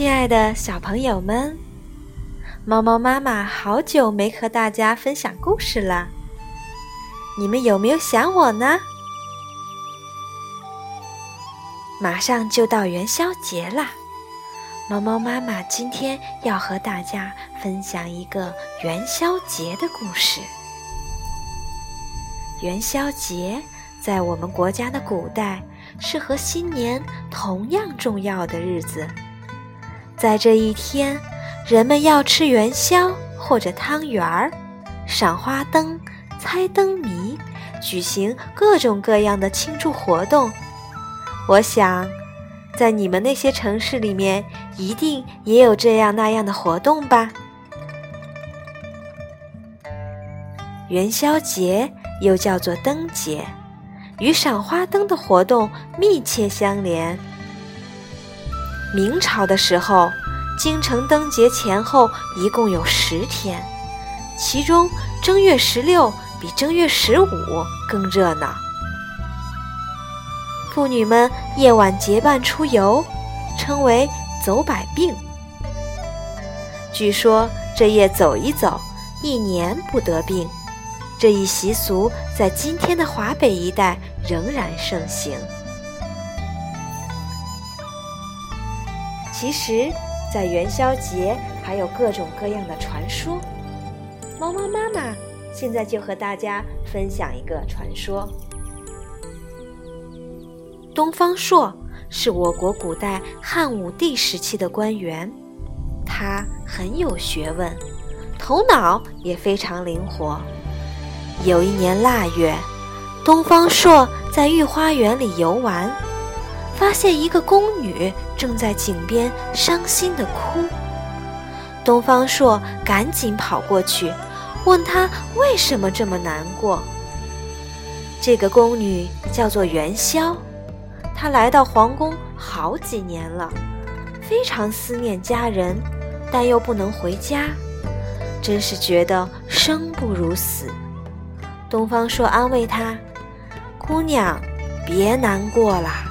亲爱的小朋友们，猫猫妈妈好久没和大家分享故事了，你们有没有想我呢？马上就到元宵节啦，猫猫妈妈今天要和大家分享一个元宵节的故事。元宵节在我们国家的古代是和新年同样重要的日子。在这一天，人们要吃元宵或者汤圆儿，赏花灯、猜灯谜，举行各种各样的庆祝活动。我想，在你们那些城市里面，一定也有这样那样的活动吧。元宵节又叫做灯节，与赏花灯的活动密切相连。明朝的时候，京城灯节前后一共有十天，其中正月十六比正月十五更热闹。妇女们夜晚结伴出游，称为“走百病”。据说这夜走一走，一年不得病。这一习俗在今天的华北一带仍然盛行。其实，在元宵节还有各种各样的传说。猫猫妈妈现在就和大家分享一个传说：东方朔是我国古代汉武帝时期的官员，他很有学问，头脑也非常灵活。有一年腊月，东方朔在御花园里游玩。发现一个宫女正在井边伤心地哭，东方朔赶紧跑过去，问她为什么这么难过。这个宫女叫做元宵，她来到皇宫好几年了，非常思念家人，但又不能回家，真是觉得生不如死。东方朔安慰她：“姑娘，别难过啦。”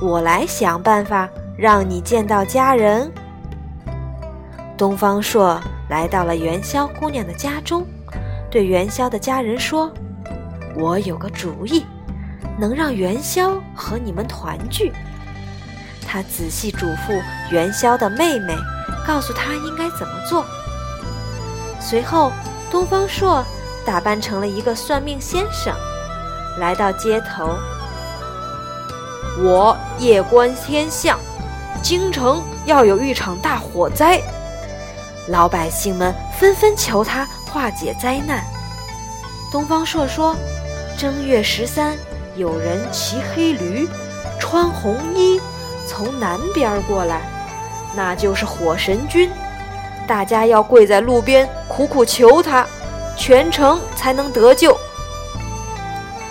我来想办法让你见到家人。东方朔来到了元宵姑娘的家中，对元宵的家人说：“我有个主意，能让元宵和你们团聚。”他仔细嘱咐元宵的妹妹，告诉她应该怎么做。随后，东方朔打扮成了一个算命先生，来到街头。我夜观天象，京城要有一场大火灾，老百姓们纷纷求他化解灾难。东方朔说：“正月十三，有人骑黑驴，穿红衣，从南边过来，那就是火神君。大家要跪在路边苦苦求他，全城才能得救。”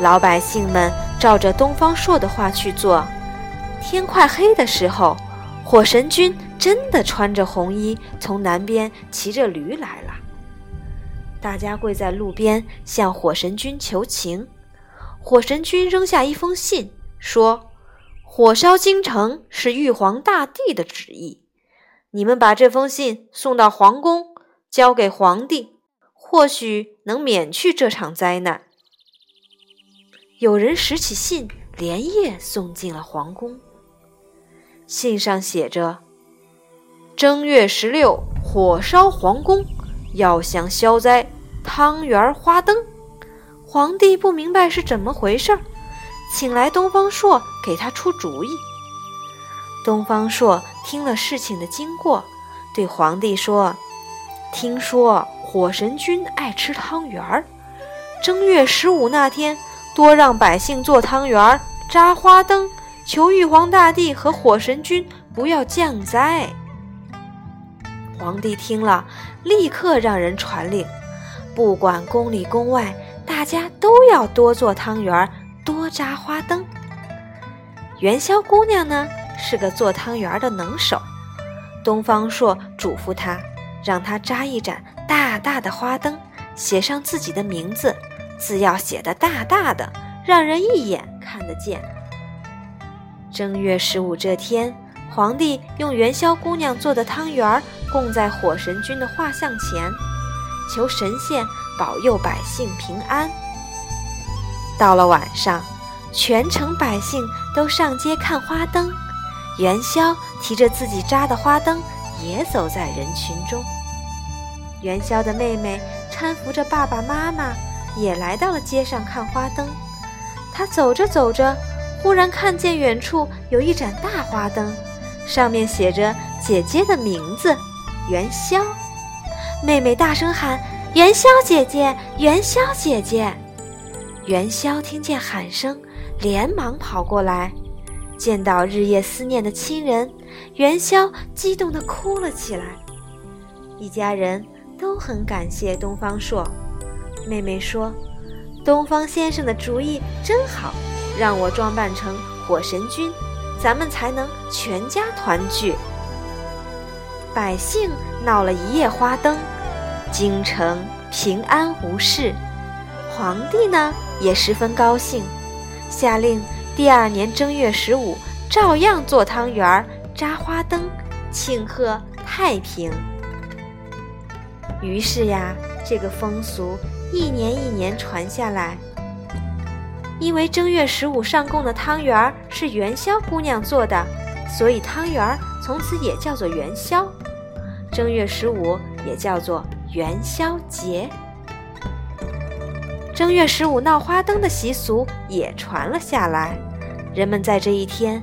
老百姓们。照着东方朔的话去做，天快黑的时候，火神君真的穿着红衣从南边骑着驴来了。大家跪在路边向火神君求情，火神君扔下一封信，说：“火烧京城是玉皇大帝的旨意，你们把这封信送到皇宫，交给皇帝，或许能免去这场灾难。”有人拾起信，连夜送进了皇宫。信上写着：“正月十六，火烧皇宫，要想消灾，汤圆花灯。”皇帝不明白是怎么回事儿，请来东方朔给他出主意。东方朔听了事情的经过，对皇帝说：“听说火神君爱吃汤圆儿，正月十五那天。”多让百姓做汤圆儿、扎花灯，求玉皇大帝和火神君不要降灾。皇帝听了，立刻让人传令，不管宫里宫外，大家都要多做汤圆儿、多扎花灯。元宵姑娘呢，是个做汤圆儿的能手。东方朔嘱咐她，让她扎一盏大大的花灯，写上自己的名字。字要写的大大的，让人一眼看得见。正月十五这天，皇帝用元宵姑娘做的汤圆儿供在火神君的画像前，求神仙保佑百姓平安。到了晚上，全城百姓都上街看花灯，元宵提着自己扎的花灯也走在人群中。元宵的妹妹搀扶着爸爸妈妈，也来到了街上看花灯。他走着走着，忽然看见远处有一盏大花灯，上面写着姐姐的名字——元宵。妹妹大声喊：“元宵姐姐，元宵姐姐！”元宵听见喊声，连忙跑过来，见到日夜思念的亲人，元宵激动地哭了起来。一家人都很感谢东方朔。妹妹说：“东方先生的主意真好，让我装扮成火神君，咱们才能全家团聚。”百姓闹了一夜花灯，京城平安无事。皇帝呢？也十分高兴，下令第二年正月十五照样做汤圆儿、扎花灯，庆贺太平。于是呀，这个风俗一年一年传下来。因为正月十五上供的汤圆是元宵姑娘做的，所以汤圆从此也叫做元宵。正月十五也叫做元宵节。正月十五闹花灯的习俗也传了下来，人们在这一天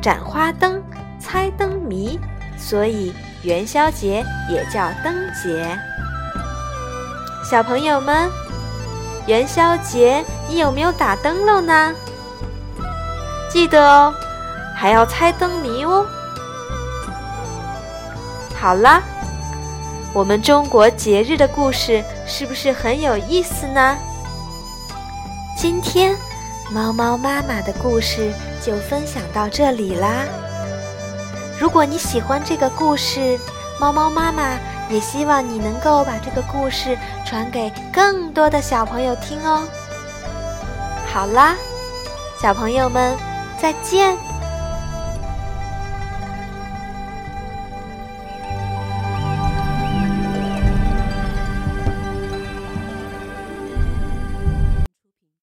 展花灯、猜灯谜，所以元宵节也叫灯节。小朋友们，元宵节你有没有打灯笼呢？记得哦，还要猜灯谜哦。好啦，我们中国节日的故事是不是很有意思呢？今天，猫猫妈妈的故事就分享到这里啦。如果你喜欢这个故事，猫猫妈妈也希望你能够把这个故事传给更多的小朋友听哦。好啦，小朋友们，再见。